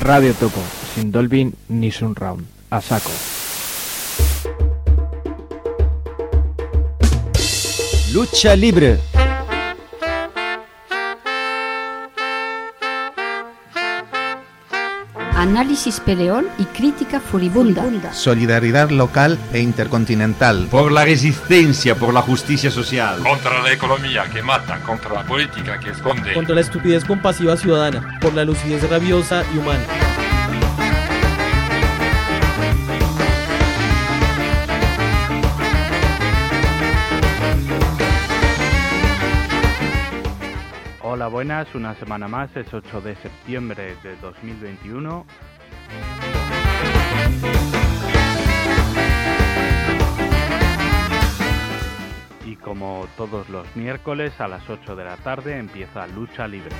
Radio Topo, sin Dolby ni Sunround. A saco. Lucha libre. Análisis peleón y crítica furibunda. Solidaridad local e intercontinental. Por la resistencia, por la justicia social. Contra la economía que mata, contra la política que esconde. Contra la estupidez compasiva ciudadana, por la lucidez rabiosa y humana. Buenas, una semana más, es 8 de septiembre de 2021. Y como todos los miércoles a las 8 de la tarde empieza Lucha Libre.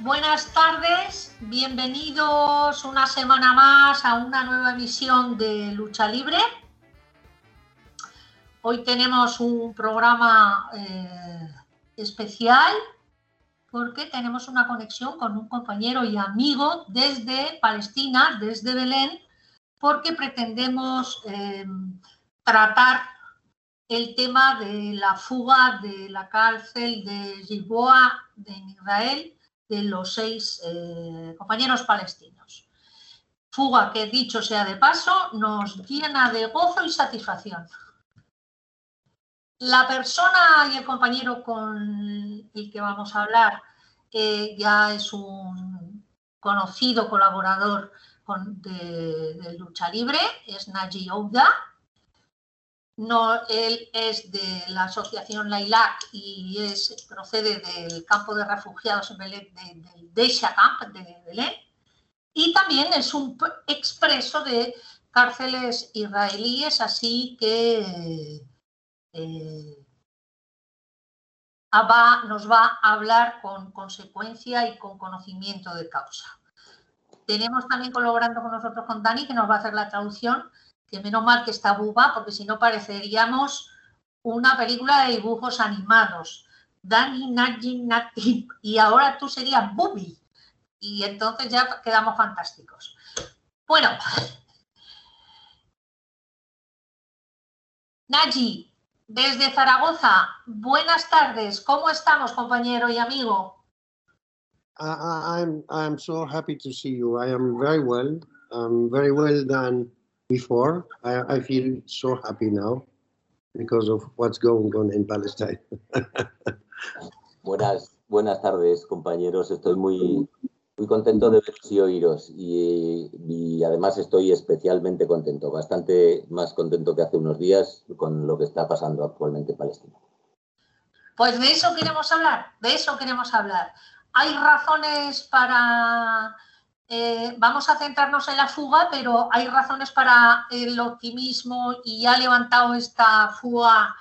Buenas tardes, bienvenidos una semana más a una nueva emisión de Lucha Libre. Hoy tenemos un programa eh, especial porque tenemos una conexión con un compañero y amigo desde Palestina, desde Belén, porque pretendemos eh, tratar el tema de la fuga de la cárcel de Gilboa de Israel de los seis eh, compañeros palestinos. Fuga que, dicho sea de paso, nos llena de gozo y satisfacción. La persona y el compañero con el que vamos a hablar ya es un conocido colaborador con, de, de, Lucha Libre, es Naji Ouda, no, él es de la asociación Lailac y es, procede del campo de refugiados en Belén, de, del Deisha Camp de Belén. Y también es un expreso de cárceles israelíes, así que eh, va, nos va a hablar con consecuencia y con conocimiento de causa. Tenemos también colaborando con nosotros con Dani, que nos va a hacer la traducción que menos mal que está Buba, porque si no pareceríamos una película de dibujos animados. Dani, Nagi, Nati, y ahora tú serías Bubi. Y entonces ya quedamos fantásticos. Bueno, Naji, desde Zaragoza, buenas tardes. ¿Cómo estamos, compañero y amigo? Uh, I'm, I'm so happy to see you. I am very well. I'm very well done before. I, I, feel so happy now because of what's going on in Palestine. buenas, buenas tardes, compañeros. Estoy muy, muy contento de veros y oíros. Y, y, además estoy especialmente contento, bastante más contento que hace unos días con lo que está pasando actualmente en Palestina. Pues de eso queremos hablar, de eso queremos hablar. Hay razones para eh, vamos a centrarnos en la fuga, pero hay razones para el optimismo y ha levantado esta fuga,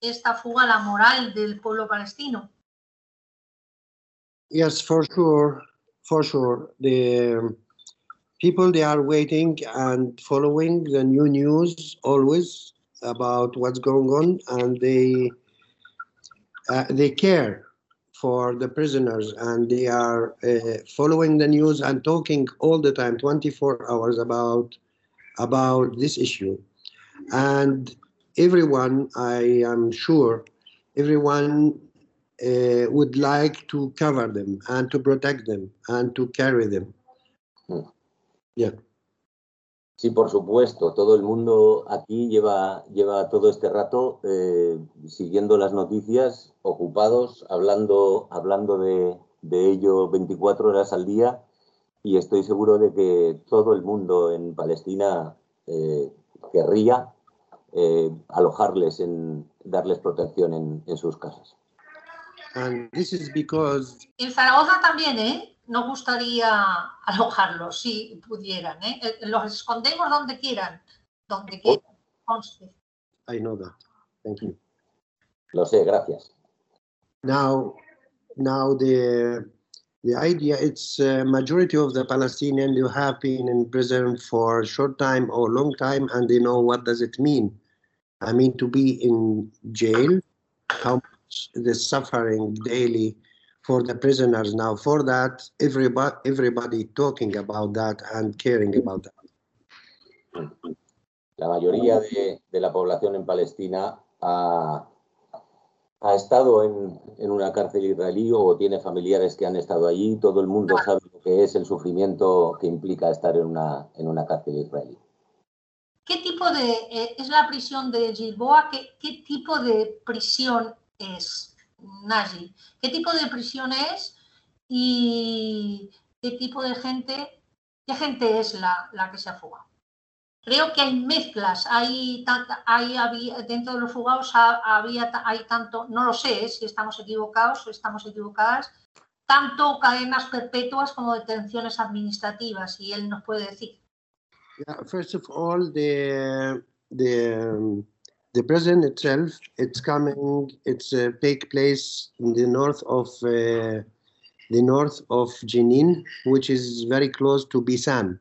esta fuga la moral del pueblo palestino. Yes, for sure, for sure. The people they are waiting and following the new news always about what's going on, and they uh, they care for the prisoners and they are uh, following the news and talking all the time 24 hours about about this issue. And everyone i am sure everyone uh, would like to cover them and to protect them and to carry them. Yeah Sí, por supuesto. Todo el mundo aquí lleva, lleva todo este rato eh, siguiendo las noticias, ocupados, hablando, hablando de, de, ello 24 horas al día y estoy seguro de que todo el mundo en Palestina eh, querría eh, alojarles, en, darles protección en, en sus casas. And this is because... En Zaragoza también, ¿eh? Nos gustaría alojarlos, si pudieran. ¿eh? Los escondemos donde quieran, donde quieran. Conste. I know that. Thank you. Lo sé, gracias. Now, now the the idea it's uh, majority of the Palestinians who have been in prison for short time or long time, and they know what does it mean. I mean to be in jail, how much the suffering daily for the prisoners. Now for that, everybody everybody talking about that and caring about that. La mayoría de, de la población en Palestina ha, ha estado en, en, una cárcel israelí o tiene familiares que han estado allí. Todo el mundo sabe lo que es el sufrimiento que implica estar en una, en una cárcel israelí. ¿Qué tipo de eh, es la prisión de Gilboa? ¿Qué, ¿Qué, tipo de prisión es, Naji? ¿Qué tipo de prisión es y qué tipo de gente, qué gente es la, la que se ha fugado? Creo que hay mezclas, hay, hay dentro de los fugados había, hay tanto, no lo sé si estamos equivocados o estamos equivocadas, tanto cadenas perpetuas como detenciones administrativas, y él nos puede decir. First of all, the the the prison itself, it's coming, it's uh, take place in the north of uh, the north of Jenin, which is very close to Bisan.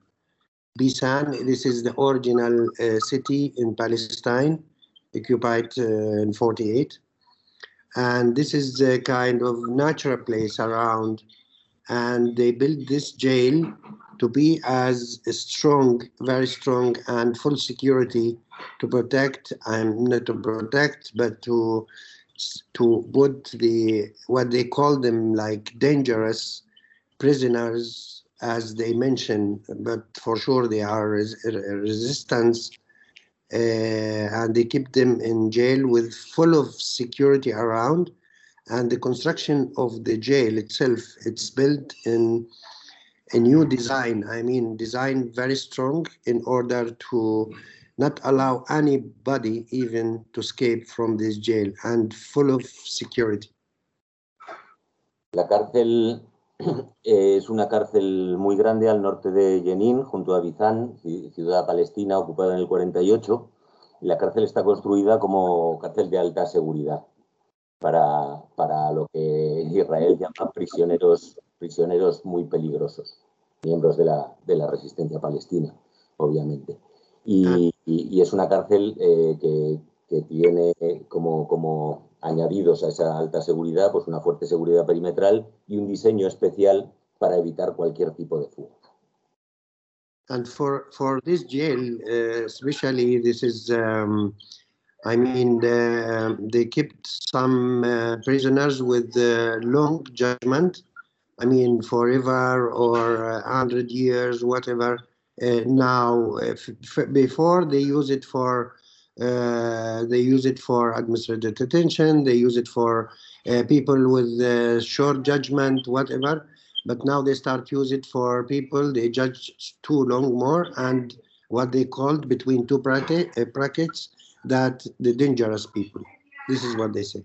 Bisan, this is the original uh, city in Palestine, occupied uh, in 48. And this is the kind of natural place around. And they built this jail to be as strong, very strong, and full security to protect, and not to protect, but to to put the what they call them like dangerous prisoners as they mention, but for sure they are res resistance uh, and they keep them in jail with full of security around. And the construction of the jail itself it's built in a new design i mean design very strong in order to not allow anybody even to escape from this jail and full of security la cárcel Es una cárcel muy grande al norte de Jenin, junto a Bizán, ciudad palestina ocupada en el 48. Y la cárcel está construida como cárcel de alta seguridad para, para lo que Israel llama prisioneros, prisioneros muy peligrosos, miembros de la, de la resistencia palestina, obviamente. Y, y, es una cárcel eh, que, que, tiene como, como añadidos a esa alta seguridad, pues una fuerte seguridad perimetral y un diseño especial para evitar cualquier tipo de fuga. And for for this jail, uh, especially, this is, um, I mean, the, they kept some uh, prisoners with uh, long judgment. I mean, forever or a hundred years, whatever. Uh, now, before they use it for Uh, they use it for administrative detention. They use it for uh, people with uh, short judgment, whatever. But now they start use it for people they judge too long more and what they called between two bracket, uh, brackets that the dangerous people. This is what they say.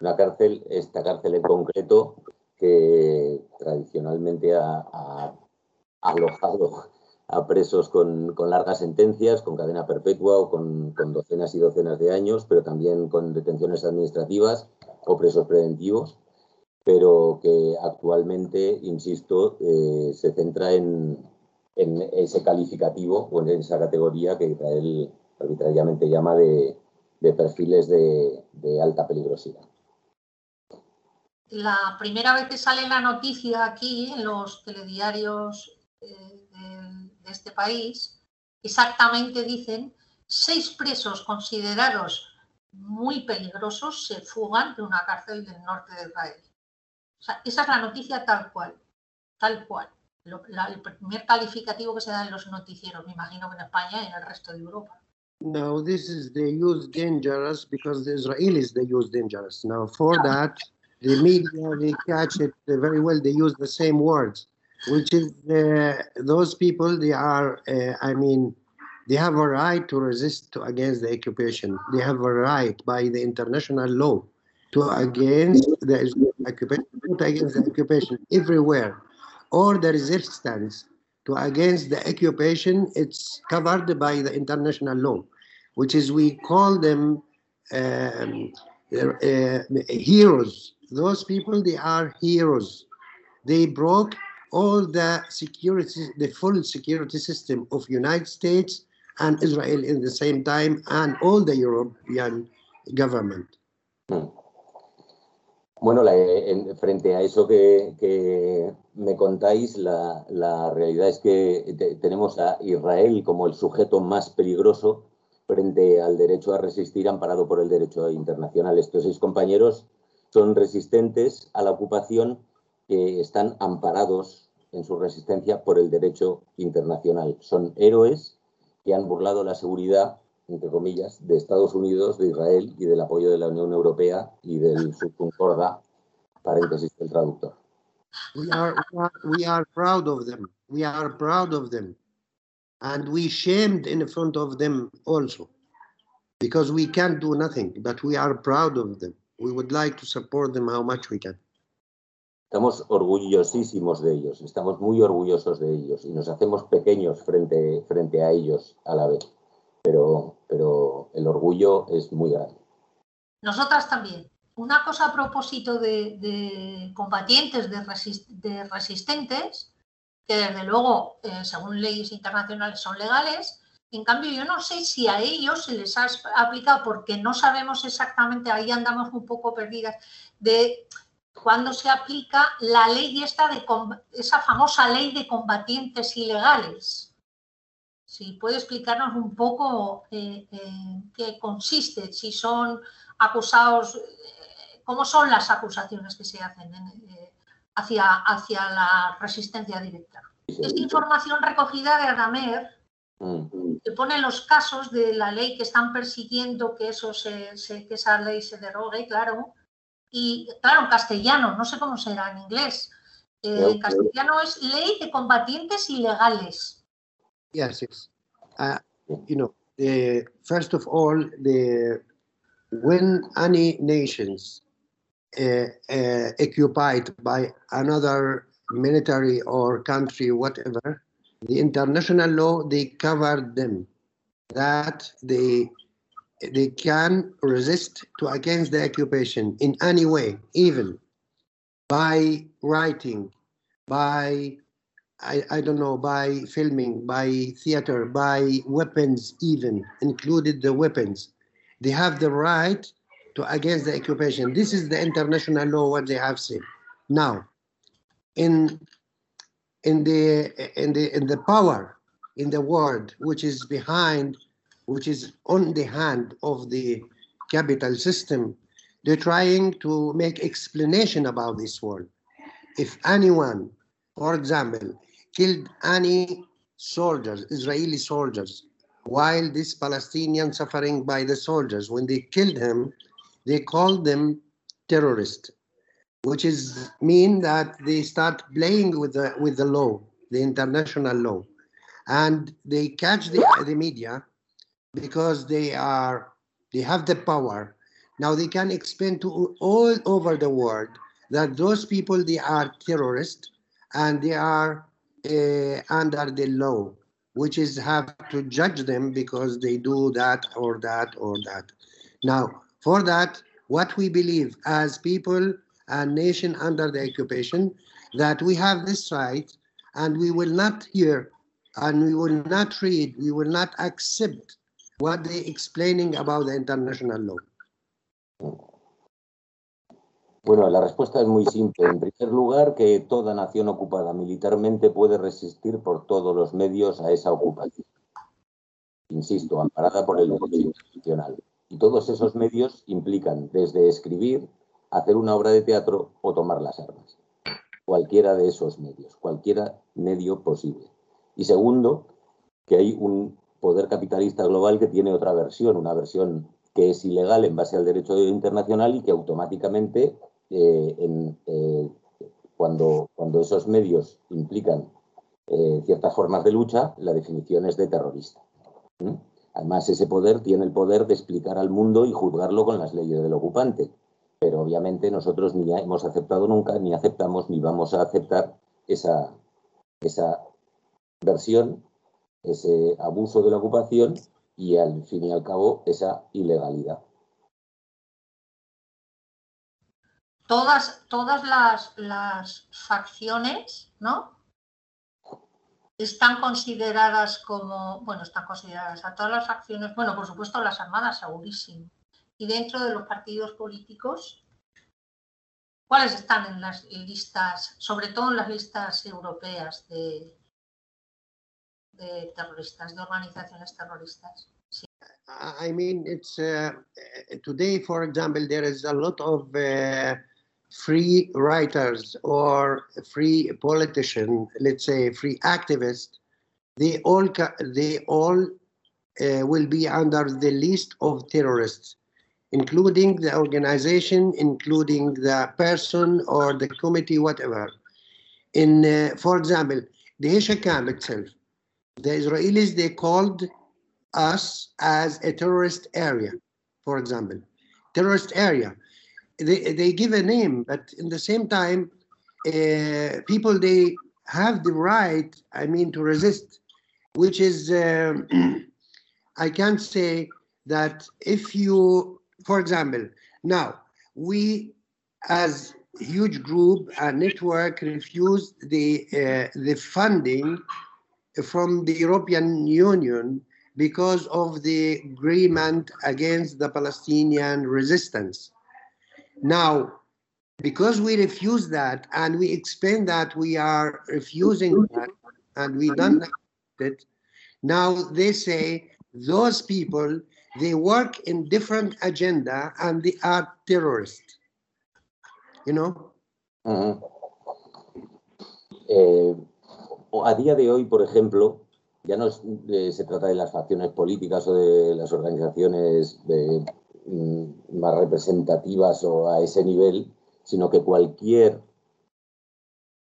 La cárcel, esta cárcel en concreto, que tradicionalmente ha, alojado a presos con, con, largas sentencias, con cadena perpetua o con, con, docenas y docenas de años, pero también con detenciones administrativas o presos preventivos, pero que actualmente, insisto, eh, se centra en, en, ese calificativo o en esa categoría que Israel arbitrariamente llama de, de perfiles de, alta peligrosidad. La primera vez que sale la noticia aquí en los telediarios eh, de este país, exactamente dicen, seis presos considerados muy peligrosos se fugan de una cárcel del norte de Israel. O sea, esa es la noticia tal cual, tal cual. El primer calificativo que se da en los noticieros, me imagino que en España y en el resto de Europa. No, this is they use dangerous because the Israelis they use dangerous. Now for that, the media they catch it very well. They use the same words. which is uh, those people they are uh, i mean they have a right to resist to against the occupation they have a right by the international law to against the occupation against the occupation everywhere or the resistance to against the occupation it's covered by the international law which is we call them um, uh, heroes those people they are heroes they broke all the security, the full security system of United States and Israel in the same time, and all the European government. Bueno, la- en- frente a eso que, que me contáis, la, la realidad es que te- tenemos a Israel como el sujeto más peligroso frente al derecho a resistir amparado por el derecho internacional. Estos seis compañeros son resistentes a la ocupación que están amparados en su resistencia por el derecho internacional. Son héroes que han burlado la seguridad, entre comillas, de Estados Unidos, de Israel y del apoyo de la Unión Europea y del subconcorda, paréntesis del traductor. We are, we are we are proud of them. We are proud of them, and we shamed in front of them also, because we can't do nothing. But we are proud of them. We would like to support them how much we can. Estamos orgullosísimos de ellos, estamos muy orgullosos de ellos y nos hacemos pequeños frente, frente a ellos a la vez. Pero, pero el orgullo es muy grande. Nosotras también. Una cosa a propósito de, de combatientes, de, resis- de resistentes, que desde luego, eh, según leyes internacionales, son legales. En cambio, yo no sé si a ellos se les ha aplicado, porque no sabemos exactamente, ahí andamos un poco perdidas, de cuándo se aplica la ley esta de esa famosa ley de combatientes ilegales. Si puede explicarnos un poco eh, eh, qué consiste, si son acusados, cómo son las acusaciones que se hacen en, hacia, hacia la resistencia directa. Esta información recogida de Adamer Mm. que pone los casos de la ley que están persiguiendo que eso se, se- que esa ley se derogue, claro. Y claro, en castellano, no sé cómo será en inglés. Eh, en castellano es ley de combatientes ilegales. Yes, yes. Uh, you know, the, first of all, the when any nations Uh, uh, occupied by another military or country, whatever, the international law they covered them that they they can resist to against the occupation in any way, even by writing, by I, I don't know, by filming, by theater, by weapons, even included the weapons. They have the right to against the occupation. This is the international law what they have said. Now, in in the in the in the power in the world which is behind, which is on the hand of the capital system, they're trying to make explanation about this world. If anyone, for example, killed any soldiers, Israeli soldiers, while this Palestinian suffering by the soldiers, when they killed him, they call them terrorists, which is mean that they start playing with the with the law, the international law, and they catch the, the media because they are they have the power. Now they can explain to all over the world that those people they are terrorists and they are uh, under the law, which is have to judge them because they do that or that or that. Now, for that, what we believe as people and nation under the occupation, that we have this right and we will not hear and we will not read, we will not accept what they explaining about the international law. Bueno, la respuesta es muy simple. En primer lugar, que toda nación ocupada militarmente puede resistir por todos los medios a esa ocupación. Insisto, amparada por el derecho internacional. Y todos esos medios implican desde escribir, hacer una obra de teatro o tomar las armas. Cualquiera de esos medios, cualquiera medio posible. Y segundo, que hay un poder capitalista global que tiene otra versión, una versión que es ilegal en base al derecho internacional y que automáticamente eh, eh, cuando, cuando esos medios implican eh, ciertas formas de lucha, la definición es de terrorista. ¿Mm? Además, ese poder tiene el poder de explicar al mundo y juzgarlo con las leyes del ocupante. Pero obviamente nosotros ni hemos aceptado nunca, ni aceptamos, ni vamos a aceptar esa, esa versión, ese abuso de la ocupación y al fin y al cabo esa ilegalidad. todas, todas las, las facciones, ¿no? Están consideradas como, bueno, están consideradas a todas las facciones, bueno, por supuesto las armadas segurísimo. Y dentro de los partidos políticos, ¿cuáles están en las listas, sobre todo en las listas europeas de, terroristas, de organizaciones terroristas? Sí. I mean, it's uh, today, for example, there is a lot of uh, free writers or free politician, let's say free activists. They all they all uh, will be under the list of terrorists, including the organization, including the person or the committee, whatever. In, uh, for example, the Hesha camp itself, the Israelis they called us as a terrorist area, for example, terrorist area. They, they give a name, but in the same time, uh, people they have the right, I mean, to resist, which is, um, I can say that if you, for example, now we as huge group and network refused the uh, the funding from the European Union because of the agreement against the Palestinian resistance. Now, because we refuse that and we explain that we are refusing that and we don't accept it, now they say those people, they work in different agenda and they are terrorists. You know? Uh -huh. eh, a día de hoy, por ejemplo, ya no es, eh, se trata de las facciones políticas o de las organizaciones de, más representativas o a ese nivel, sino que cualquier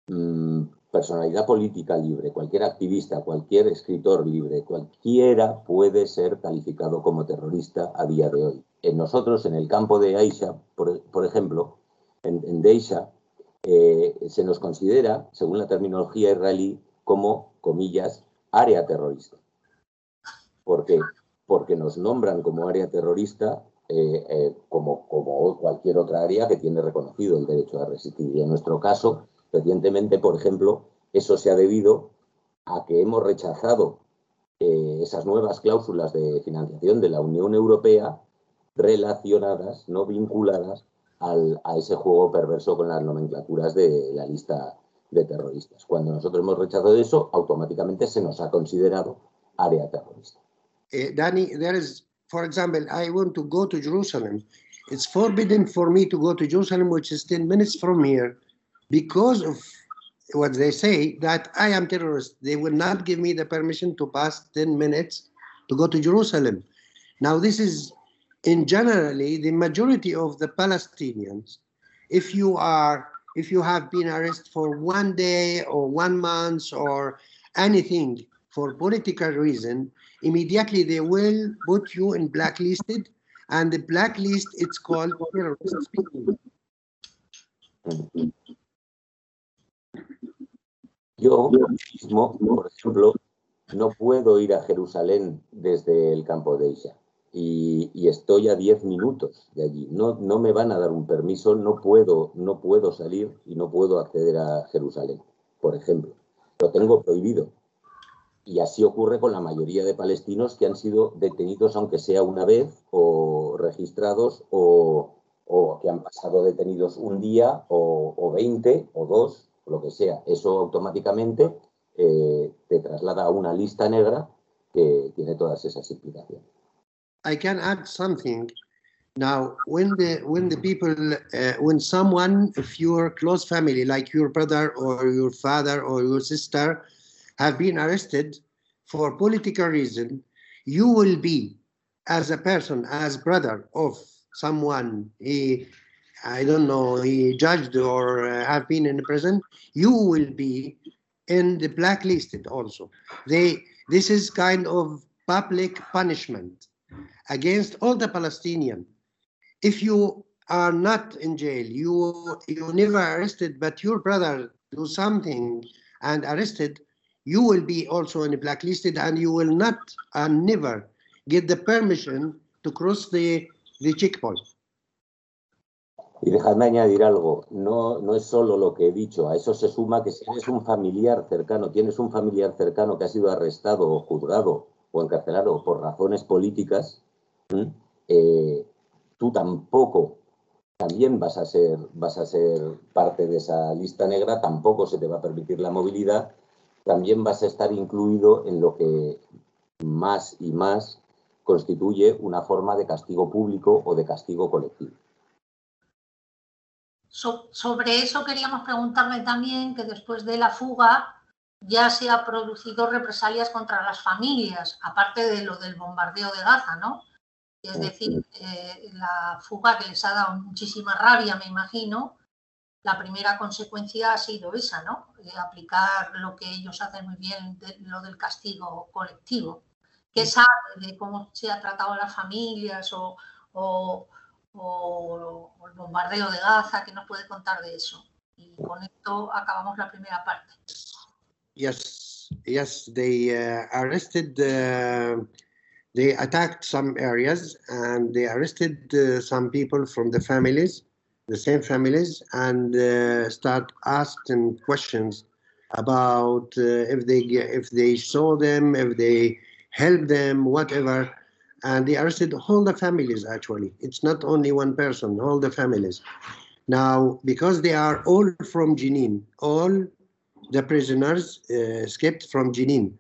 mm, personalidad política libre, cualquier activista, cualquier escritor libre, cualquiera puede ser calificado como terrorista a día de hoy. En nosotros, en el campo de Aisha, por, por ejemplo, en, en Deisha, eh, se nos considera, según la terminología israelí, como, comillas, área terrorista. ¿Por qué? Porque nos nombran como área terrorista eh, eh, como, cualquier otra área que tiene reconocido el derecho a resistir. Y en nuestro caso, recientemente, por ejemplo, eso se ha debido a que hemos rechazado eh, esas nuevas cláusulas de financiación de la Unión Europea relacionadas, no vinculadas al, a ese juego perverso con las nomenclaturas de la lista de terroristas. Cuando nosotros hemos rechazado eso, automáticamente se nos ha considerado área terrorista. Danny, there is, for example, I want to go to Jerusalem. It's forbidden for me to go to Jerusalem, which is 10 minutes from here, because of what they say that I am terrorist. They will not give me the permission to pass 10 minutes to go to Jerusalem. Now, this is in generally the majority of the Palestinians. If you are if you have been arrested for one day or one month or anything for political reason, immediately they will put you in blacklisted and the blacklist it's called terrorist Yo mismo, por ejemplo, no puedo ir a Jerusalén desde el campo de Isha. y, y, estoy a 10 minutos de allí. No, no me van a dar un permiso, no puedo, no puedo salir y no puedo acceder a Jerusalén, por ejemplo. Lo tengo prohibido. Y así ocurre con la mayoría de palestinos que han sido detenidos, aunque sea una vez, o registrados, o, o que han pasado detenidos un día, o, o 20, o dos, lo que sea. Eso automáticamente eh, te traslada a una lista negra que tiene todas esas implicaciones. I can add something. Now, when the when the people, uh, when someone of your close family, like your brother or your father or your sister, have been arrested for political reason, you will be, as a person, as brother of someone he, I don't know, he judged or uh, have been in prison, you will be in the blacklisted also. They this is kind of public punishment against all the Palestinian. If you are not in jail, you you never arrested, but your brother do something and arrested, you will be also in blacklisted, and you will not and never get the permission to cross the the checkpoint. Y dejadme añadir algo, no, no es solo lo que he dicho, a eso se suma que si eres un familiar cercano, tienes un familiar cercano que ha sido arrestado o juzgado o encarcelado por razones políticas, eh, tú tampoco también vas a ser vas a ser parte de esa lista negra, tampoco se te va a permitir la movilidad, también vas a estar incluido en lo que más y más constituye una forma de castigo público o de castigo colectivo. sobre eso queríamos preguntarle también que después de la fuga ya se ha producido represalias contra las familias, aparte de lo del bombardeo de Gaza, ¿no? Es decir, eh, la fuga que les ha dado muchísima rabia, me imagino, la primera consecuencia ha sido esa, ¿no? Eh, aplicar lo que ellos hacen muy bien, lo del castigo colectivo. ¿Qué sabe de cómo se ha tratado a las familias o, o, el bombardeo de Gaza? ¿Qué nos puede contar de eso? Y con esto acabamos la primera parte. Yes, yes, they uh, arrested uh, they attacked some areas and they arrested uh, some people from the families, the same families, and uh, start asking questions about uh, if they if they saw them, if they helped them, whatever. And they arrested all the families. Actually, it's not only one person, all the families. Now, because they are all from Jenin, all the prisoners uh, escaped from Jenin.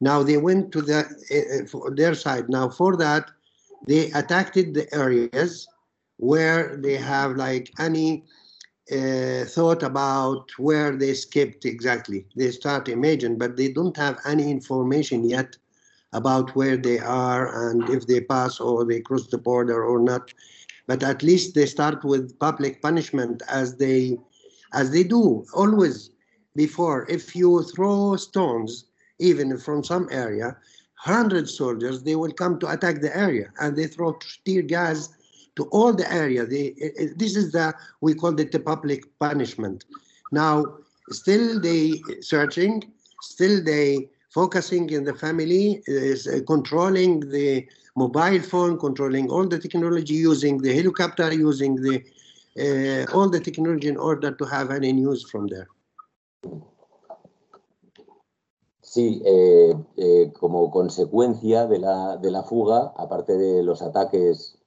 Now they went to the, uh, their side. Now for that, they attacked the areas where they have like any uh, thought about where they skipped exactly. They start imagine, but they don't have any information yet about where they are and if they pass or they cross the border or not. But at least they start with public punishment as they as they do always before. If you throw stones even from some area, 100 soldiers, they will come to attack the area and they throw tear gas to all the area. They, this is the, we call it the public punishment. Now, still they searching, still they focusing in the family, is uh, controlling the mobile phone, controlling all the technology, using the helicopter, using the uh, all the technology in order to have any news from there. Sí, eh, eh, como consecuencia de la, de la, fuga, aparte de los ataques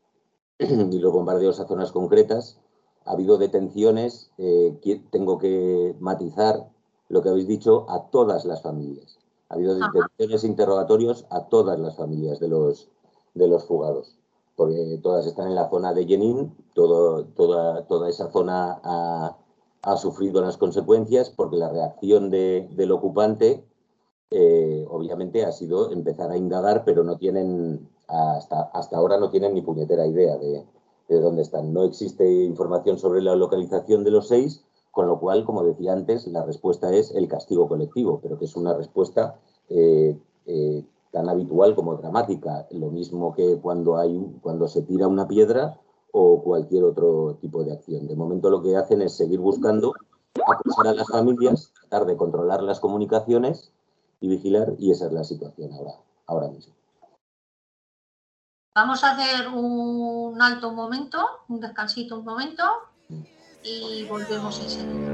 y los bombardeos a zonas concretas, ha habido detenciones, eh, tengo que matizar lo que habéis dicho, a todas las familias. Ha habido detenciones e interrogatorios a todas las familias de los, de los fugados, porque todas están en la zona de Jenin, todo, toda, toda esa zona ha, ha, sufrido las consecuencias porque la reacción de, del ocupante eh, obviamente ha sido empezar a indagar, pero no tienen, hasta, hasta ahora no tienen ni puñetera idea de, dónde están. No existe información sobre la localización de los seis, con lo cual, como decía antes, la respuesta es el castigo colectivo, pero que es una respuesta eh, eh, tan habitual como dramática, lo mismo que cuando, hay, cuando se tira una piedra o cualquier otro tipo de acción. De momento lo que hacen es seguir buscando, acusar a las familias, tratar de controlar las comunicaciones y vigilar y esa es la situación ahora, ahora mismo. Vamos a hacer un alto momento, un descansito un momento y volvemos enseguida.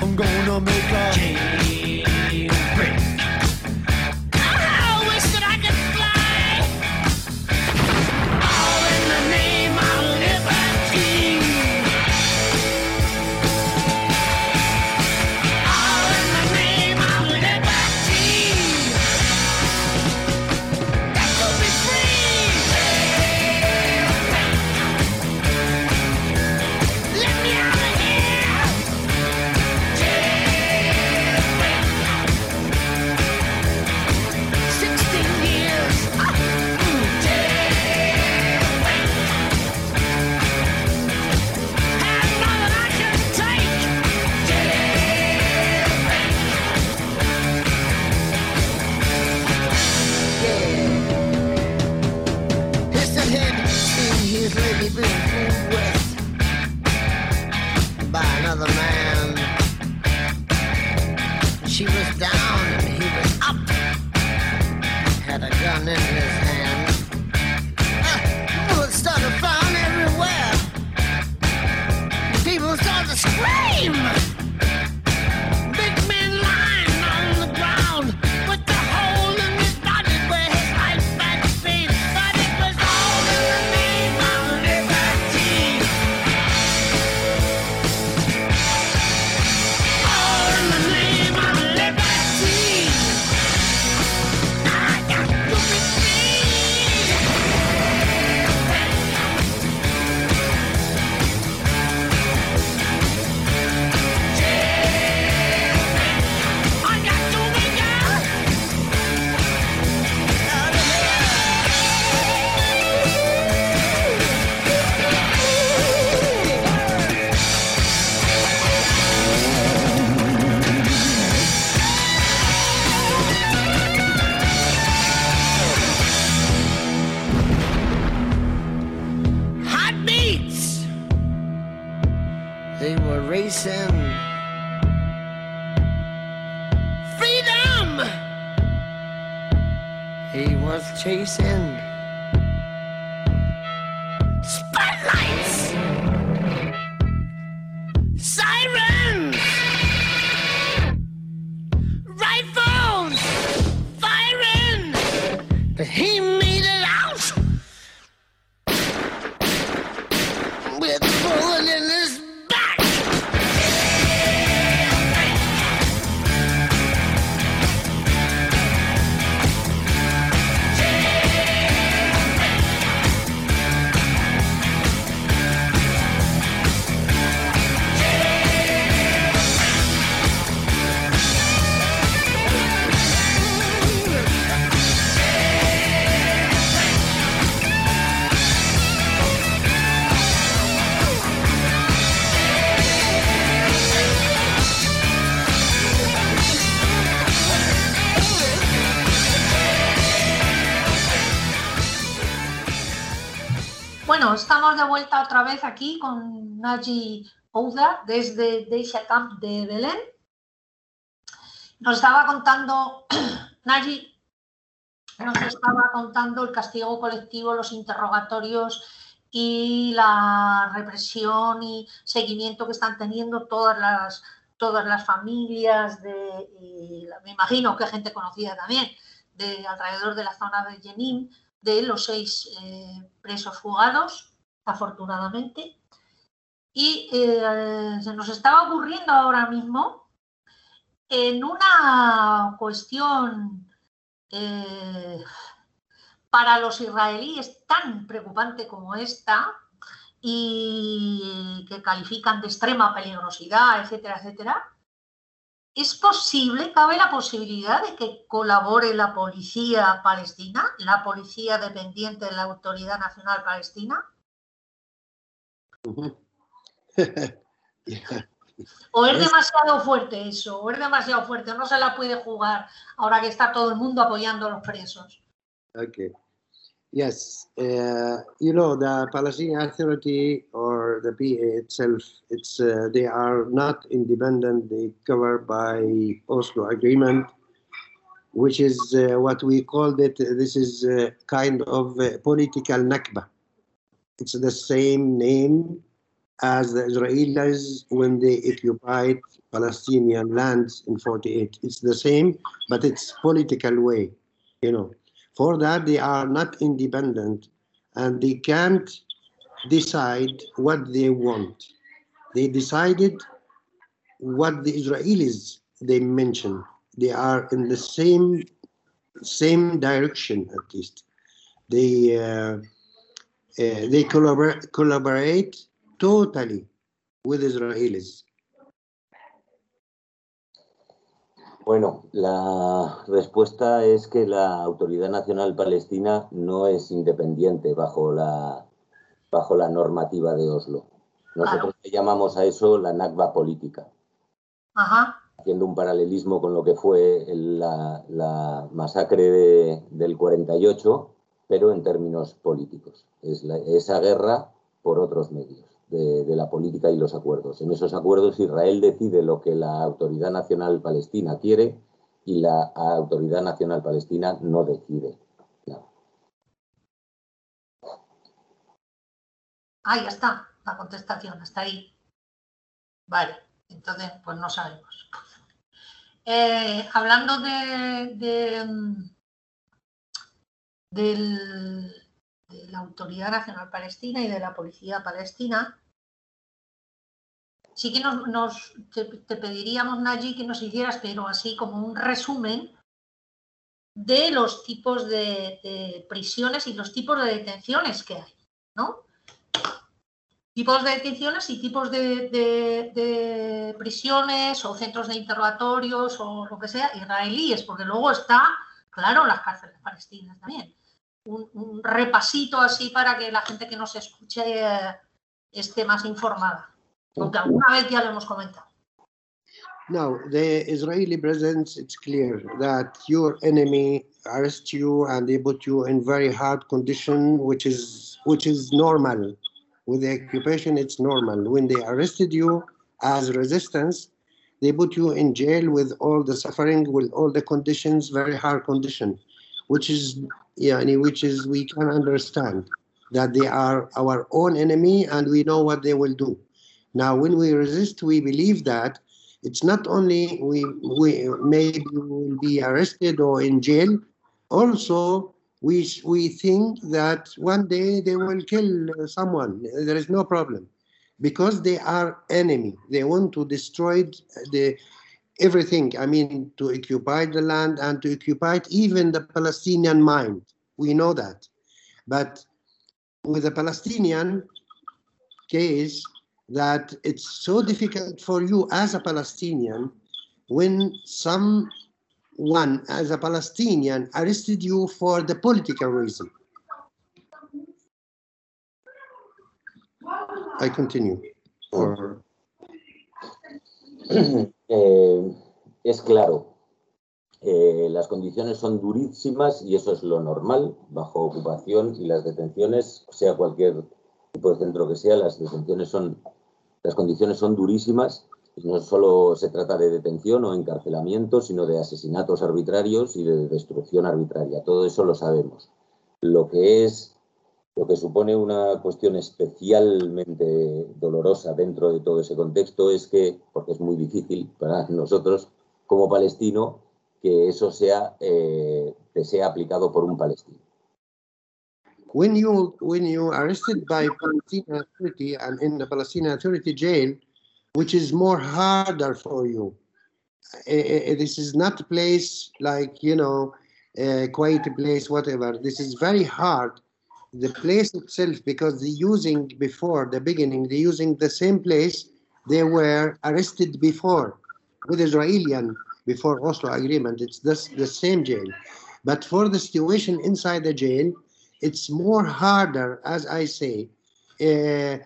I'm gonna make a jailbreak. Were. Freedom. He was chasing. Con Naji Ouda desde Deisha Camp de Belén. Nos estaba contando, Naji, nos estaba contando el castigo colectivo, los interrogatorios y la represión y seguimiento que están teniendo todas las, todas las familias, de, y me imagino que gente conocida también, de alrededor de la zona de Jenin, de los seis eh, presos fugados, afortunadamente. Y eh, se nos estaba ocurriendo ahora mismo en una cuestión eh, para los israelíes tan preocupante como esta y que califican de extrema peligrosidad, etcétera, etcétera, ¿Es posible, cabe la posibilidad de que colabore la policía palestina, la policía dependiente de la Autoridad Nacional Palestina? Yeah. ¿O es demasiado fuerte eso? ¿O es demasiado fuerte? No se la puede jugar ahora que está todo el mundo apoyando a los presos. Okay. Yes, uh, you know the Palestinian Authority or the PA itself. It's uh, they are not independent. They covered by Oslo Agreement, which is uh, what we called it. This is kind of political Nakba. It's the same name as the Israelis when they occupied Palestinian lands in 48. It's the same, but it's political way, you know. For that, they are not independent and they can't decide what they want. They decided what the Israelis they mentioned. They are in the same same direction at least. They uh, uh, they collaborate totally with Israelis. Bueno, la respuesta es que la Autoridad Nacional Palestina no es independiente bajo la, bajo la normativa de Oslo. Nosotros le llamamos a eso la Nakba política, Ajá. haciendo un paralelismo con lo que fue el- la, la masacre de- del 48, pero en términos políticos. Es la- esa guerra por otros medios. De, la política y los acuerdos. En esos acuerdos Israel decide lo que la Autoridad Nacional Palestina quiere y la Autoridad Nacional Palestina no decide. Ah, ya está, la contestación, hasta ahí. Vale, entonces, pues no sabemos. Eh, hablando de, de, mm, del- de la Autoridad Nacional Palestina y de la Policía Palestina, sí que nos, nos- te, pediríamos, Nayi, que nos hicieras, pero así como un resumen de los tipos de, prisiones y los tipos de detenciones que hay, ¿no? tipos de detenciones y tipos de- de prisiones o centros de interrogatorios o lo que sea israelíes, porque luego está, claro, las cárceles palestinas también. Un, un repasito así para que la gente que nos escuche eh, esté más informada, porque alguna vez ya lo hemos comentado. Now, the Israeli presence, it's clear that your enemy arrest you and they put you in very hard condition, which is which is normal. With the occupation, it's normal. When they arrested you as resistance, they put you in jail with all the suffering, with all the conditions, very hard condition, which is yeah, which is we can understand that they are our own enemy and we know what they will do. Now, when we resist, we believe that it's not only we we maybe will be arrested or in jail. Also we we think that one day they will kill uh, someone. There is no problem because they are enemy. They want to destroy the everything i mean to occupy the land and to occupy even the palestinian mind we know that but with the palestinian case that it's so difficult for you as a Palestinian when someone as a Palestinian arrested you for the political reason. I continue. Or Eh, es claro, eh, las condiciones son durísimas y eso es lo normal bajo ocupación y las detenciones, sea cualquier tipo de centro que sea, las detenciones son, las condiciones son durísimas y no solo se trata de detención o encarcelamiento, sino de asesinatos arbitrarios y de destrucción arbitraria. Todo eso lo sabemos. Lo que es, lo que supone una cuestión especialmente dolorosa dentro de todo ese contexto es que, porque es muy difícil para nosotros como palestino, que eso sea, eh, que sea aplicado por un palestino. when you when you arrested by Palestinian Authority and in the Palestinian Authority jail, which is more harder for you. Eh, eh, this is not a place like you know, a quiet place, whatever. This is very hard. The place itself, because they using before the beginning, they using the same place they were arrested before with Israelian before Oslo agreement. It's this, the same jail, but for the situation inside the jail, it's more harder, as I say. Uh,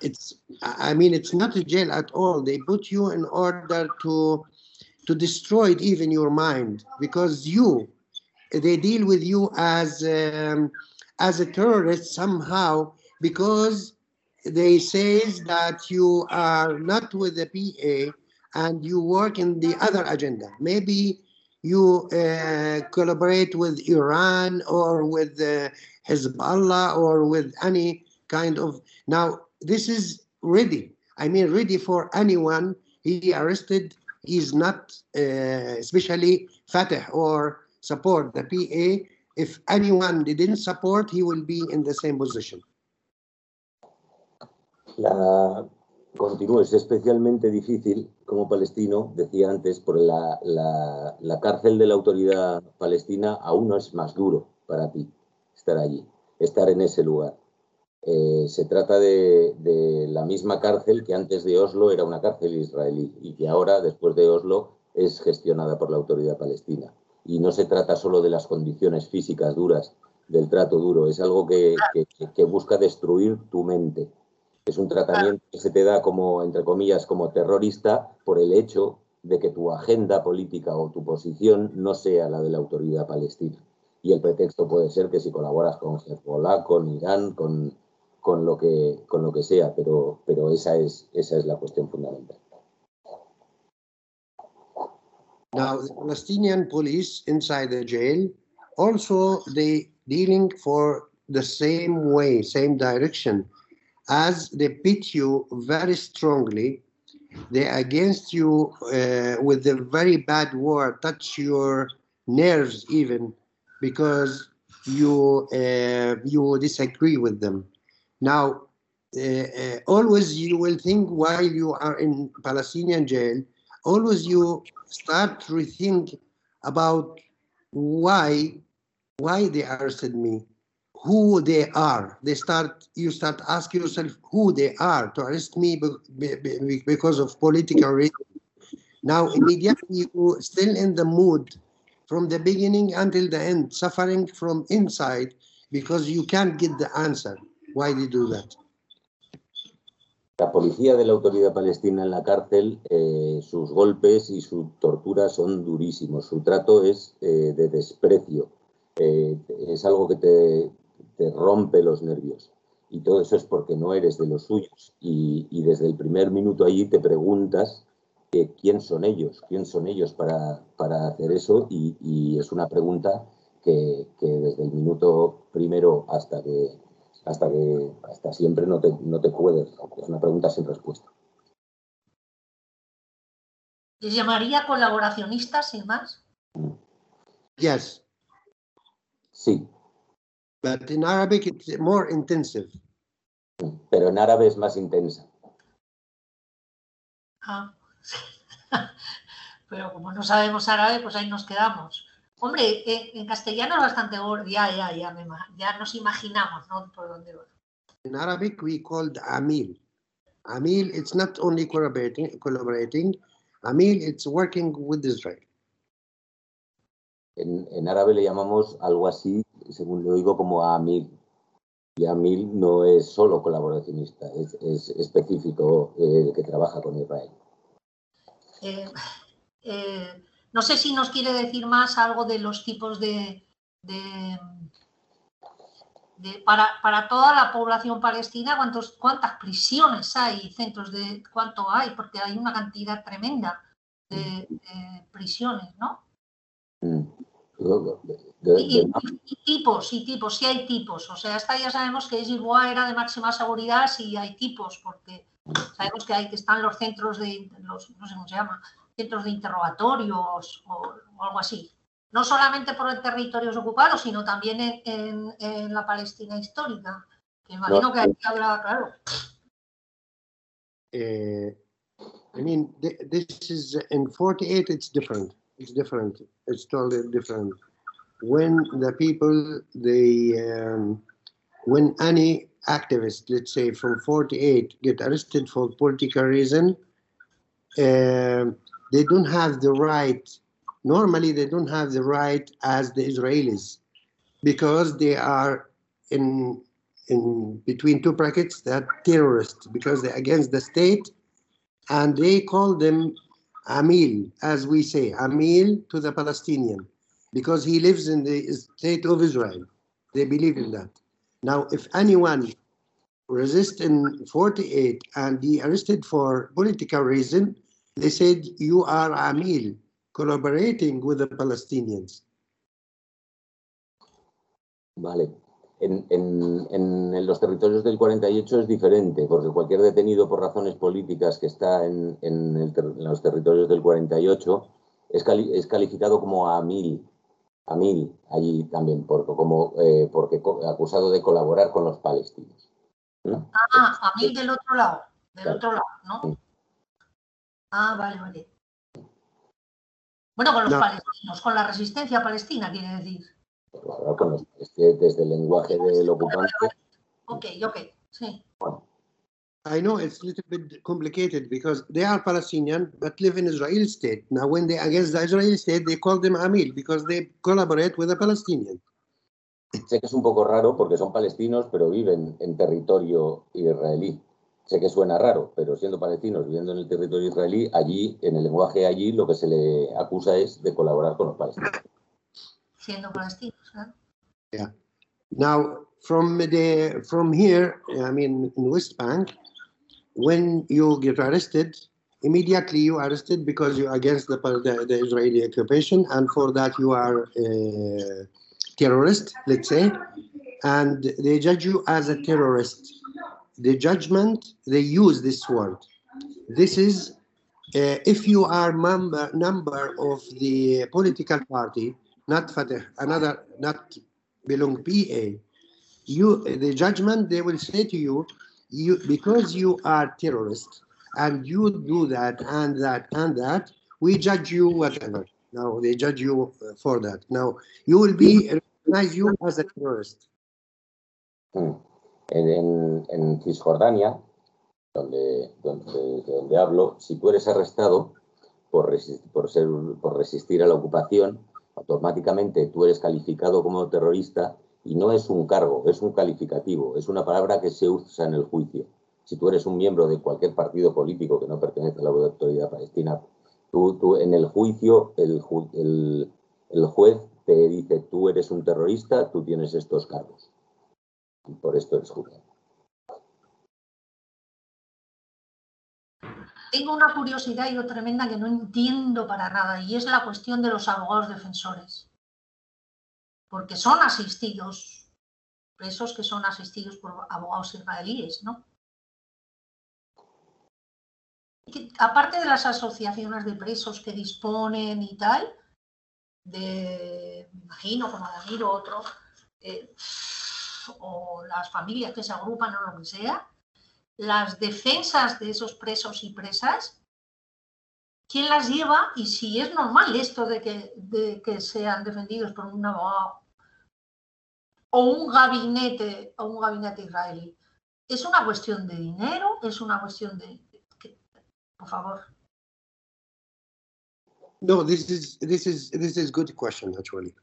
it's, I mean, it's not a jail at all. They put you in order to, to destroy even your mind, because you, they deal with you as, um, as a terrorist somehow, because they says that you are not with the PA and you work in the other agenda. Maybe you uh, collaborate with Iran or with uh, Hezbollah or with any kind of. Now, this is ready. I mean, ready for anyone. He arrested. He's not, uh, especially Fatah or support the PA. If anyone didn't support, he will be in the same position. La, continúo, es especialmente difícil como palestino, decía antes, por la, la, la cárcel de la autoridad palestina aún no es más duro para ti estar allí, estar en ese lugar. Eh, se trata de, de la misma cárcel que antes de Oslo era una cárcel israelí y que ahora, después de Oslo, es gestionada por la autoridad palestina. Y no se trata solo de las condiciones físicas duras, del trato duro, es algo que, busca destruir tu mente. Es un tratamiento que se te da como, entre comillas, como terrorista por el hecho de que tu agenda política o tu posición no sea la de la autoridad palestina. Y el pretexto puede ser que si colaboras con Hezbollah, con Irán, con, con lo que, con lo que sea, pero, pero esa, es, esa es la cuestión fundamental. Now, the Palestinian police inside the jail also they dealing for the same way, same direction, as they beat you very strongly. They against you uh, with a very bad word, touch your nerves even, because you uh, you disagree with them. Now, uh, uh, always you will think while you are in Palestinian jail, always you start to rethink about why why they arrested me, who they are. They start you start ask yourself who they are to arrest me be- be- be- because of political reasons Now immediately you still in the mood from the beginning until the end, suffering from inside because you can't get the answer. Why they do that? La policía de la autoridad palestina en la cárcel, eh, sus golpes y su tortura son durísimos. Su trato es eh, de desprecio. Eh, es algo que te, te rompe los nervios. Y todo eso es porque no eres de los suyos. Y, desde el primer minuto allí te preguntas quién son ellos, quién son ellos para, para hacer eso. Y, es una pregunta que desde el minuto primero hasta que hasta que hasta siempre no te, no te puedes. Es una pregunta sin respuesta. ¿Les llamaría colaboracionistas sin más? Yes, Sí, but in Arabic it's more intensive. pero en árabe es más intensa. Ah. Pero como no sabemos árabe, pues ahí nos quedamos. Hombre, eh, en castellano es bastante gordo. Ya, ya, ya, me ya nos imaginamos, ¿no? Por dónde va. In Arabic, we called Amil. Amil, it's not only collaborating, collaborating. Amil, it's working with Israel. En, en árabe le llamamos algo así, según lo digo, como Amil. Y Amil no es solo colaboracionista, es, es específico eh, que trabaja con Israel. Eh, eh, no sé si nos quiere decir más algo de los tipos de, de- de- para, para toda la población palestina, cuántos, cuántas prisiones hay, centros de cuánto hay, porque hay una cantidad tremenda de, de prisiones, ¿no? Mm. Y, tipos, y tipos, sí hay tipos. O sea, esta ya sabemos que Gilboa era de máxima seguridad, sí hay tipos, porque sabemos que hay que están los centros de, los, no sé cómo se llama, centros de interrogatorios o, o algo así. No solamente por territorios ocupados, sino también en, en- en la Palestina histórica. Que imagino que aquí habrá, claro. Uh, I mean, th- this is in 48, it's different. It's different. It's totally different. When the people, they, um, when any activist, let's say from 48, get arrested for political reason, um they don't have the right, normally they don't have the right as the Israelis because they are in in between two brackets that terrorists because they're against the state and they call them Amil, as we say, Amil to the Palestinian, because he lives in the state of Israel. They believe in that. Now, if anyone resist in 48 and be arrested for political reason, they said you are Amil, collaborating with the Palestinians. Vale. En, en- en los territorios del 48 es diferente, porque cualquier detenido por razones políticas que está en, en el ter- en los territorios del 48 es, cali- es calificado como amil, amil allí también, por, como, eh, porque co- acusado de colaborar con los palestinos. ¿no? Ah, a mí del otro lado, del Claro. otro lado, ¿no? Ah, vale, vale. Bueno, con los No. palestinos, con la resistencia palestina, quiere decir. Colaborar con los- es que desde el lenguaje del ocupante Ok, ok, sí. I know it's a little bit complicated because they are Palestinian but live in Israel state. Now, when they against the Israeli state, they call them Amil because they collaborate with the Palestinians. Sé que es un poco raro porque son palestinos, pero viven en territorio israelí. Sé que suena raro, pero siendo palestinos viviendo en el territorio israelí, allí, en el lenguaje allí, lo que se le acusa es de colaborar con los palestinos. Siendo palestinos. ¿eh? Yeah. Now, from the from here, I mean, in West Bank, when you get arrested, immediately you are arrested because you're against the, the, the Israeli occupation, and for that you are a terrorist, let's say, and they judge you as a terrorist. The judgment they use this word. This is uh, if you are member number of the political party, not Fatah, another not belong PA, you the judgment they will say to you, you because you are terrorist and you do that and that and that, we judge you whatever. Now they judge you for that. Now you will be recognize you as a terrorist. Mm. En, en- Cisjordania, donde, donde, de donde hablo, si tú eres arrestado por, resi- por, ser, por resistir a la ocupación, automáticamente tú eres calificado como terrorista y no es un cargo, es un calificativo, es una palabra que se usa en el juicio. Si tú eres un miembro de cualquier partido político que no pertenece a la autoridad palestina, tú, tú en el juicio, el, el- el juez te dice, tú eres un terrorista, tú tienes estos cargos. Y por esto eres juzgado. Tengo una curiosidad y otra tremenda que no entiendo para nada y es la cuestión de los abogados defensores. Porque son asistidos, presos que son asistidos por abogados israelíes, ¿no? Aparte de las asociaciones de presos que disponen y tal, de, me imagino, como Adamir o otro, eh, o las familias que se agrupan o lo que sea, las defensas de esos presos y presas, quién las lleva y si es normal esto de que, de que sean defendidos por un abogado o un gabinete o un gabinete israelí. ¿Es una cuestión de dinero? ¿Es una cuestión de... por favor. No, this is this is this is good question actually,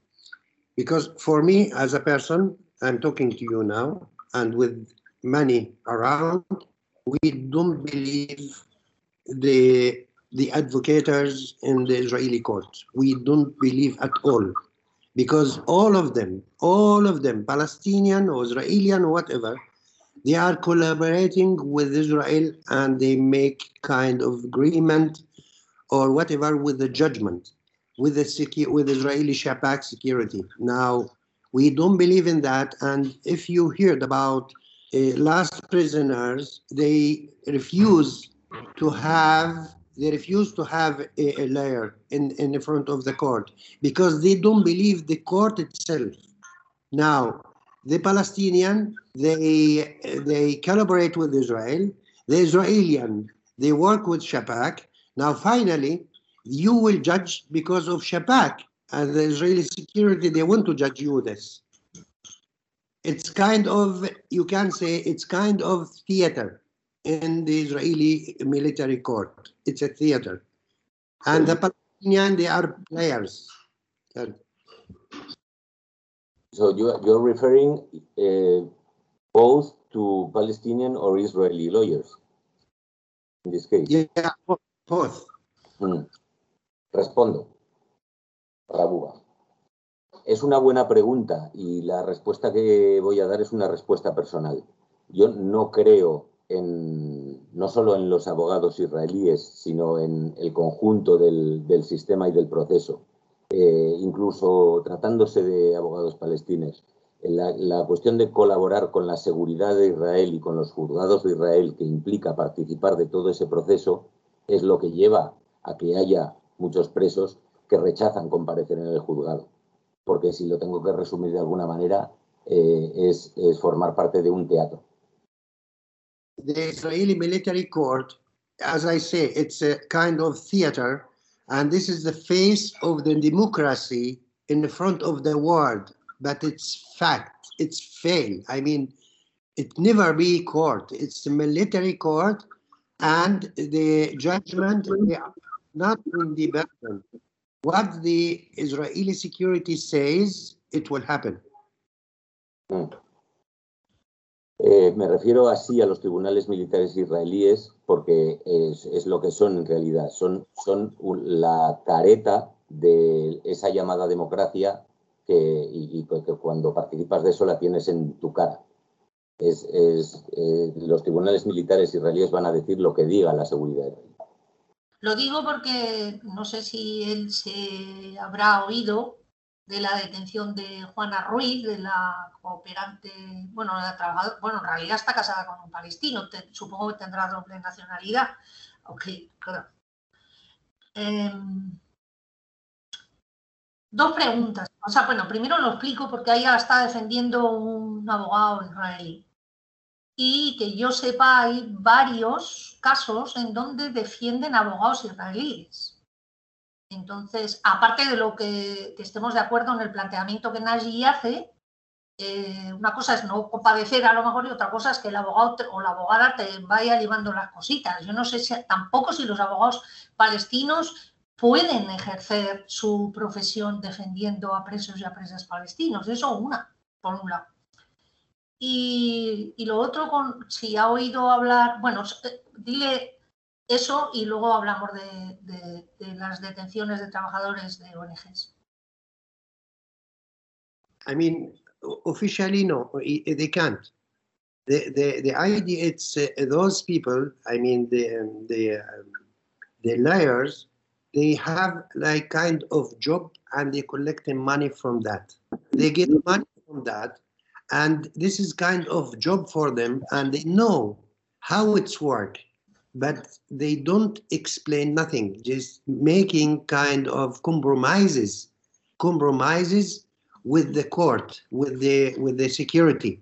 because for me as a person, I'm talking to you now, and with many around, we don't believe the the advocates in the Israeli court. We don't believe at all, because all of them, all of them, Palestinian or Israeli or whatever, they are collaborating with Israel and they make kind of agreement or whatever with the judgment, with the secu- with Israeli Shabak security. Now, we don't believe in that. And if you heard about uh, last prisoners, they refuse to have they refuse to have a, a lawyer in, in front of the court because they don't believe the court itself. Now, the Palestinian they they collaborate with Israel. The Israelian they work with Shabak. Now, finally, you will judge because of Shabak and the Israeli security. They want to judge you this. It's kind of you can say it's kind of theater in the Israeli military court. It's a theater, and the Palestinian they are players. So you, you're referring uh, both to Palestinian or Israeli lawyers in this case. Yeah, both. Mm. Respondo. Es una buena pregunta y la respuesta que voy a dar es una respuesta personal. Yo no creo en, no solo en los abogados israelíes, sino en el conjunto del, sistema y del proceso. Eh, incluso tratándose de abogados palestinos. La cuestión de colaborar con la seguridad de Israel y con los juzgados de Israel, que implica participar de todo ese proceso, es lo que lleva a que haya muchos presos que rechazan comparecer en el juzgado. Porque si lo tengo que resumir de alguna manera, eh, es, formar parte de un teatro. the Israeli military court, as I say, it's a kind of theater, and this is the face of the democracy in the front of the world. But it's fact, it's fail. I mean, it never be court. It's a military court, and the judgment they are not independent. What the Israeli security says, it will happen. Mm. Eh, me refiero así a los tribunales militares israelíes porque es, es lo que son en realidad. Son, son la careta de esa llamada democracia que y, y que cuando participas de eso la tienes en tu cara. Es, es, eh, los tribunales militares israelíes van a decir lo que diga la seguridad. Lo digo porque no sé si él se habrá oído de la detención de Juana Ruiz, de la cooperante, bueno, la trabajadora, bueno, en realidad está casada con un palestino, supongo que tendrá doble nacionalidad. Ok, claro. Em, dos preguntas. O sea, bueno, primero lo explico porque ahí está defendiendo un abogado israelí. Y que yo sepa, hay varios casos en donde defienden abogados israelíes. Entonces, aparte de lo que, estemos de acuerdo en el planteamiento que Nagy hace, eh, una cosa es no compadecer a lo mejor y otra cosa es que el abogado o la abogada te vaya llevando las cositas. Yo no sé si tampoco si los abogados palestinos pueden ejercer su profesión defendiendo a presos y a presas palestinos. Eso una, por un lado. Y, y lo otro, con, si ha oído hablar, bueno, s- dile eso y luego hablamos de, de- de las detenciones de trabajadores de ONGs. I mean, officially, no, i- they can't. The, the, the idea, it's uh, those people, I mean, the, um, the, um, the liars, they have like kind of job and they collecting money from that. They get money from that and this is kind of job for them and they know how it's work but they don't explain nothing just making kind of compromises compromises with the court with the with the security.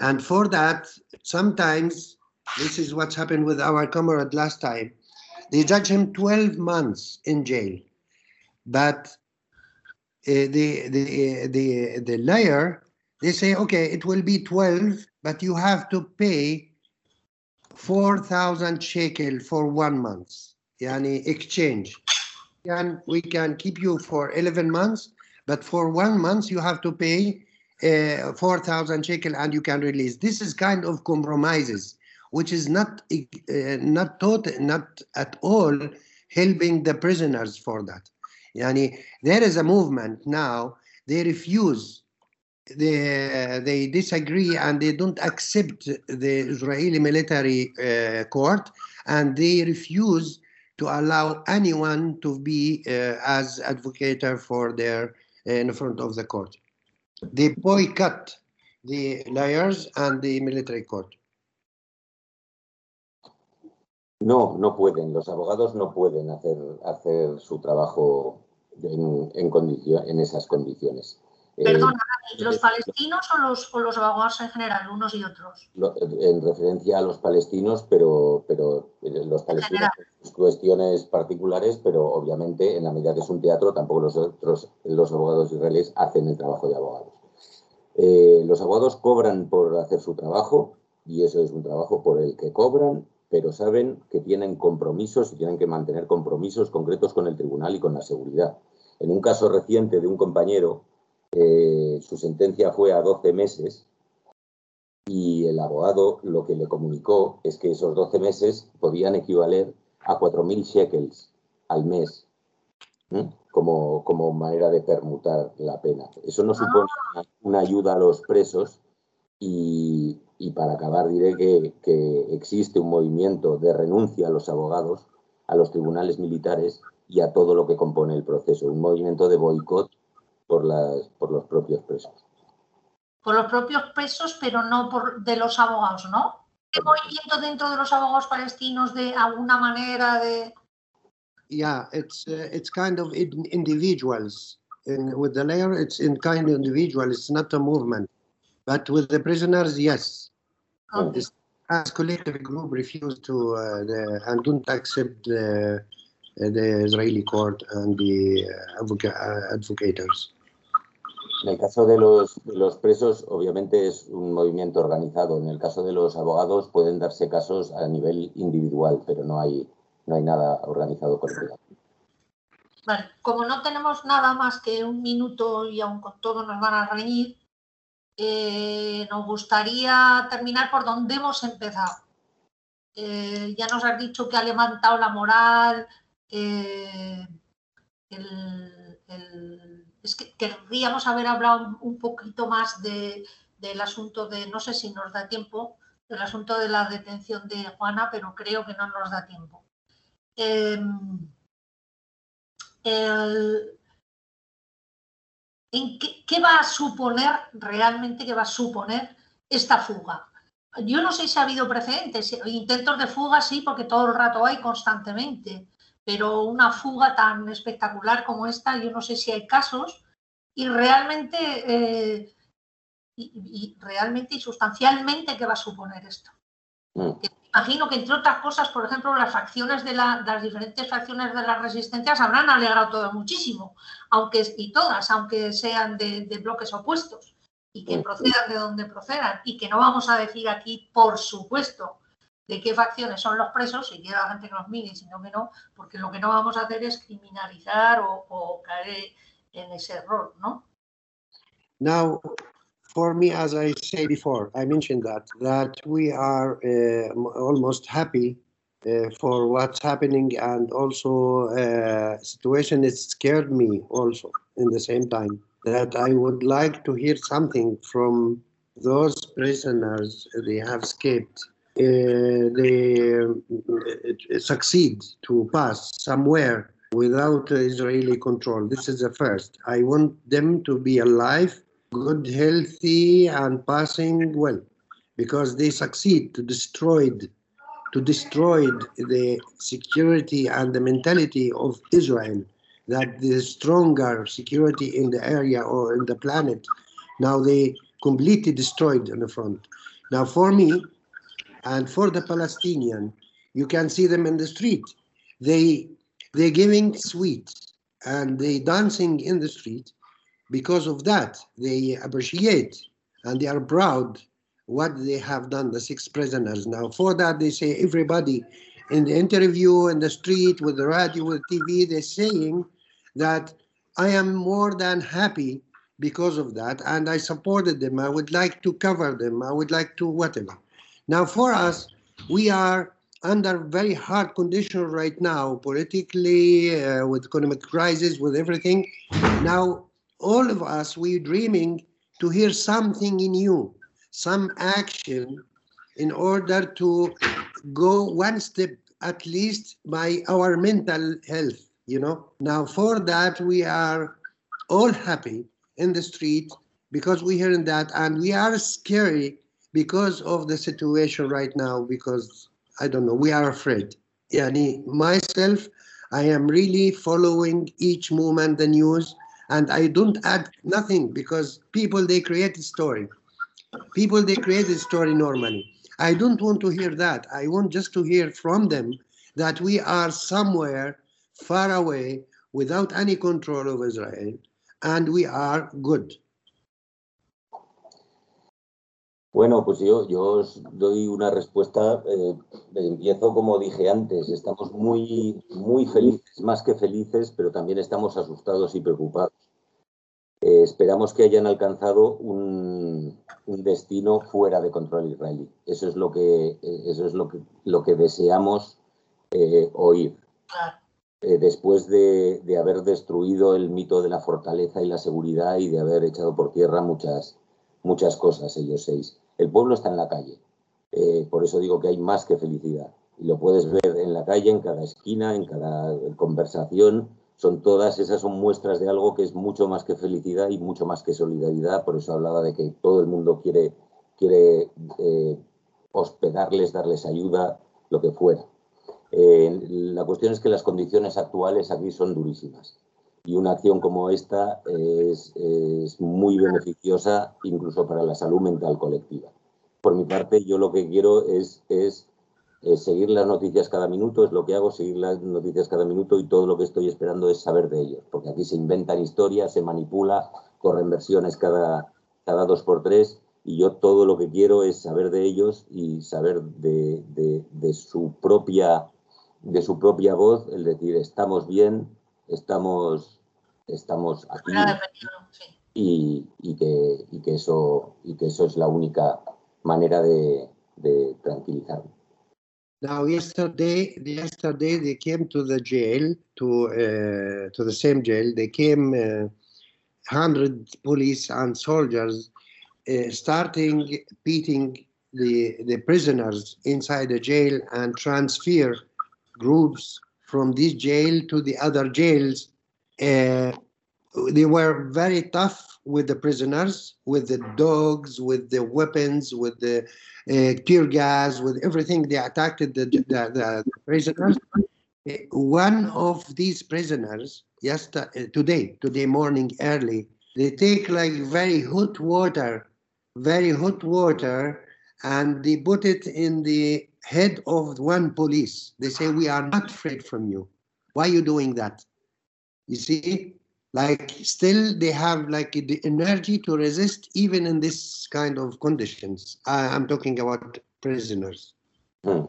And for that sometimes this is what's happened with our comrade last time they judge him 12 months in jail. But uh, the the the the liar they say okay it will be 12 but you have to pay 4000 shekel for one month. Yani exchange. And we can keep you for 11 months but for one month you have to pay uh, 4000 shekel and you can release. This is kind of compromises which is not uh, not tot- not at all helping the prisoners for that. Yani there is a movement now they refuse they they disagree and they don't accept the Israeli military uh, court and they refuse to allow anyone to be uh, as advocate for their in front of the court. They boycott the lawyers and the military court. No, no pueden. Los abogados no pueden hacer, hacer su trabajo en, en, en esas condiciones. Eh, Perdona, ¿los palestinos o los, o los abogados en general, unos y otros? en referencia a los palestinos, pero, pero eh, los palestinos sus cuestiones particulares, pero obviamente en la medida que es un teatro, tampoco los otros, los abogados israelíes hacen el trabajo de abogados. Eh, los abogados cobran por hacer su trabajo y eso es un trabajo por el que cobran, pero saben que tienen compromisos y tienen que mantener compromisos concretos con el tribunal y con la seguridad. En un caso reciente de un compañero, eh, su sentencia fue a 12 meses y el abogado lo que le comunicó es que esos 12 meses podían equivaler a 4.000 shekels al mes como, como manera de permutar la pena. Eso no supone una, una ayuda a los presos y, y para acabar diré que, que existe un movimiento de renuncia a los abogados, a los tribunales militares y a todo lo que compone el proceso, un movimiento de boicot por, las, por los propios presos. Por los propios presos, pero no por de los abogados, ¿no? ¿Qué movimiento dentro de los abogados palestinos de alguna manera de... Yeah, it's uh, it's kind of in, individuals. And with the layer, it's in kind of individual. It's not a movement. But with the prisoners, yes. Ok. It's, as collective group refuse to uh, the, and don't accept the, the Israeli court and the uh, advoca- uh, advocators. En el caso de los, presos, obviamente es un movimiento organizado. En el caso de los abogados pueden darse casos a nivel individual, pero no hay, no hay nada organizado colectivamente. Vale, como no tenemos nada más que un minuto y aun con todo nos van a reñir, eh, nos gustaría terminar por donde hemos empezado. Eh, ya nos has dicho que ha levantado la moral, eh, el, el- es que querríamos haber hablado un- poquito más de- del asunto de, no sé si nos da tiempo, del asunto de la detención de Juana, pero creo que no nos da tiempo. Em, el- ¿en qué, qué va a suponer realmente, qué va a suponer esta fuga? Yo no sé si ha habido precedentes, intentos de fuga sí, porque todo el rato hay constantemente, pero una fuga tan espectacular como esta, yo no sé si hay casos y realmente, eh, y, y realmente y sustancialmente, ¿qué va a suponer esto? Mm. Imagino que entre otras cosas, por ejemplo, las facciones de la- las diferentes facciones de la resistencia se habrán alegrado todo muchísimo, aunque y todas, aunque sean de, de bloques opuestos y que Mm. procedan de donde procedan y que no vamos a decir aquí, por supuesto, de qué facciones son los presos, a la gente que que no, porque lo que no vamos a hacer es criminalizar o, o caer en ese error, ¿no? Now, for me, as I say before, I mentioned that that we are uh, almost happy uh, for what's happening, and also uh, situation it scared me also in the same time. That I would like to hear something from those prisoners they have escaped. They um, uh, succeed to pass somewhere without Israeli control. This is the first. I want them to be alive good, healthy, and passing well, because they succeed to destroy to destroy the security and the mentality of Israel. That the stronger security in the area or in the planet, now they completely destroyed on the front. Now, for me, and for the Palestinian, you can see them in the street. They they're giving sweets and they dancing in the street. Because of that they appreciate and they are proud what they have done the six prisoners. Now for that they say everybody in the interview in the street with the radio with tv they're saying that i am more than happy because of that and i supported them. I would like to cover them. I would like to whatever now for us we are under very hard conditions right now politically uh, with economic crisis with everything. Now all of us we're dreaming to hear something new some action in order to go one step at least by our mental health you know. Now for that we are all happy in the street because we are hearing that and we are scary because of the situation right now because i don't know we are afraid. Yani myself i am really following each moment the news and i don't add nothing because people they create a story. People they create a story normally. I don't want to hear that. I want just to hear from them that we are somewhere far away without any control of israel and we are good Bueno, pues yo, yo os doy una respuesta. eh, empiezo como dije antes, estamos muy, muy felices, más que felices, pero también estamos asustados y preocupados. Eh, esperamos que hayan alcanzado un, un destino fuera de control israelí. Eso es lo que, eh, eso es lo que, lo que deseamos eh, oír. Eh, después de, de haber destruido el mito de la fortaleza y la seguridad y de haber echado por tierra muchas, muchas cosas, ellos seis. El pueblo está en la calle. Eh, por eso digo que hay más que felicidad. Y lo puedes ver en la calle, en cada esquina, en cada conversación. Son todas, esas son muestras de algo que es mucho más que felicidad y mucho más que solidaridad. Por eso hablaba de que todo el mundo quiere, quiere eh, hospedarles, darles ayuda, lo que fuera. Eh, la cuestión es que las condiciones actuales aquí son durísimas y una acción como esta es, es muy beneficiosa incluso para la salud mental colectiva. Por mi parte, yo lo que quiero es, es, es seguir las noticias cada minuto, es lo que hago, seguir las noticias cada minuto y todo lo que estoy esperando es saber de ellos, porque aquí se inventan historias, se manipula, corren versiones cada, cada dos por tres y yo todo lo que quiero es saber de ellos y saber de, de, de su propia de su propia voz, el decir estamos bien, estamos, estamos aquí y, y que, y, que eso, y que eso es la única manera de, de tranquilizarme. Now, yesterday, yesterday they came to the jail, to uh, to the same jail. They came uh, hundred police and soldiers uh, starting beating the the prisoners inside the jail and transfer groups from this jail to the other jails. Uh, they were very tough with the prisoners, with the dogs, with the weapons, with the uh, tear gas, with everything. They attacked the, the, the prisoners. Uh, One of these prisoners, yesterday, today, today morning early, they take like very hot water, very hot water, and they put it in the head of one police. They say, "We are not afraid from you. Why are you doing that?" You see, like still they have like the energy to resist even in this kind of conditions. I, I'm talking about prisoners. Mm.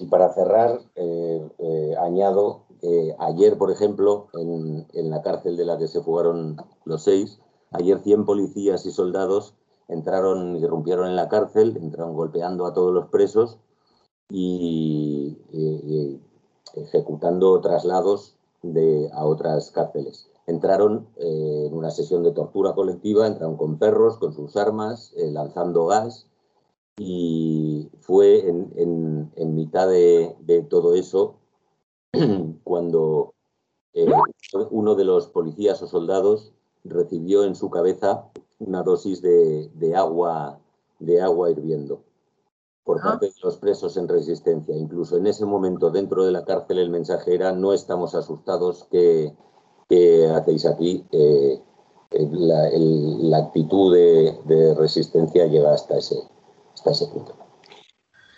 Y para cerrar, eh, eh, añado que ayer, por ejemplo, en, en la cárcel de la que se fugaron los seis, ayer 100 policías y soldados entraron, irrumpieron en la cárcel, entraron golpeando a todos los presos y, y- y ejecutando traslados de, a otras cárceles. Entraron eh, en una sesión de tortura colectiva, entraron con perros, con sus armas, eh, lanzando gas y fue en, en- en mitad de, de todo eso cuando eh, uno de los policías o soldados recibió en su cabeza una dosis de, de agua de agua hirviendo por parte de los presos en resistencia. Incluso en ese momento dentro de la cárcel el mensaje era no estamos asustados, ¿qué, qué hacéis aquí? Eh, eh, la, el- la actitud de, de resistencia llega hasta ese, hasta ese punto.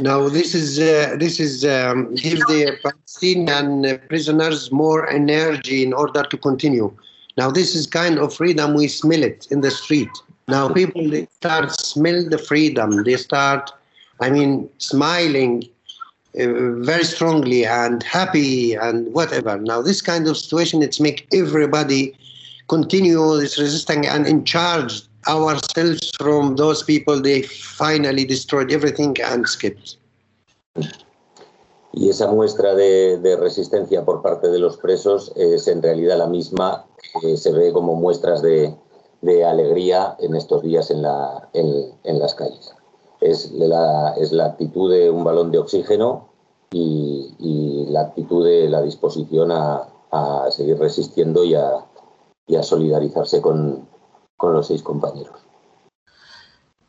Now this is uh, this is um, give the Palestinian prisoners more energy in order to continue. Now this is kind of freedom we smell it in the street. Now people they start smell the freedom. They start, I mean, smiling uh, very strongly and happy and whatever. Now this kind of situation it's make everybody continue this resisting and in charge ourselves from those people they finally destroyed everything and skipped. Y esa muestra de, resistencia por parte de los presos es en realidad la misma que se ve como muestras de, alegría en estos días en, la, en, en las calles. Es la, actitud de un balón de oxígeno y, la actitud de la disposición a, seguir resistiendo y a, y a solidarizarse con los seis compañeros.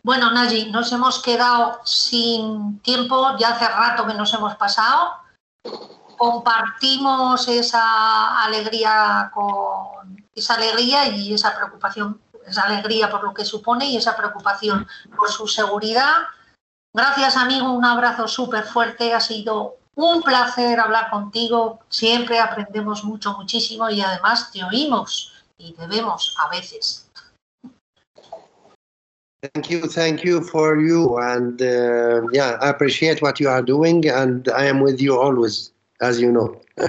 Bueno, Nayi, nos hemos quedado sin tiempo, ya hace rato que nos hemos pasado. Compartimos esa alegría con esa alegría y esa preocupación, esa alegría por lo que supone y esa preocupación por su seguridad. Gracias, amigo, un abrazo súper fuerte. Ha sido un placer hablar contigo. Siempre aprendemos mucho, muchísimo y además te oímos y te vemos a veces. Thank you, thank you for you, and uh, yeah, I appreciate what you are doing, and I am with you always, as you know.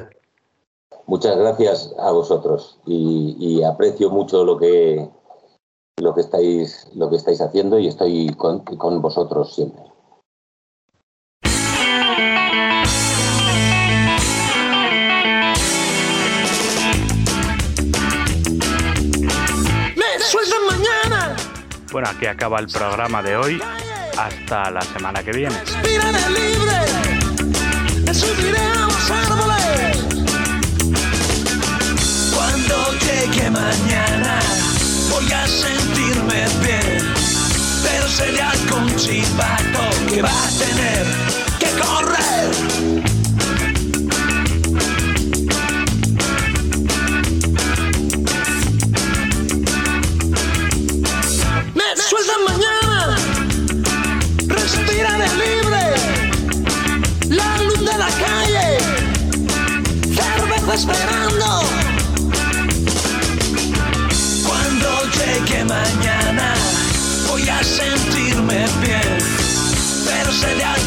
Muchas gracias a vosotros y, y aprecio mucho lo que lo que estáis lo que estáis haciendo y estoy con, con vosotros siempre. Bueno, aquí acaba el programa de hoy. Hasta la semana que viene. Cuando llegue mañana, voy a sentirme bien, pero será con chivato que va a tener esperando. Cuando llegue mañana, voy a sentirme bien, pero será algún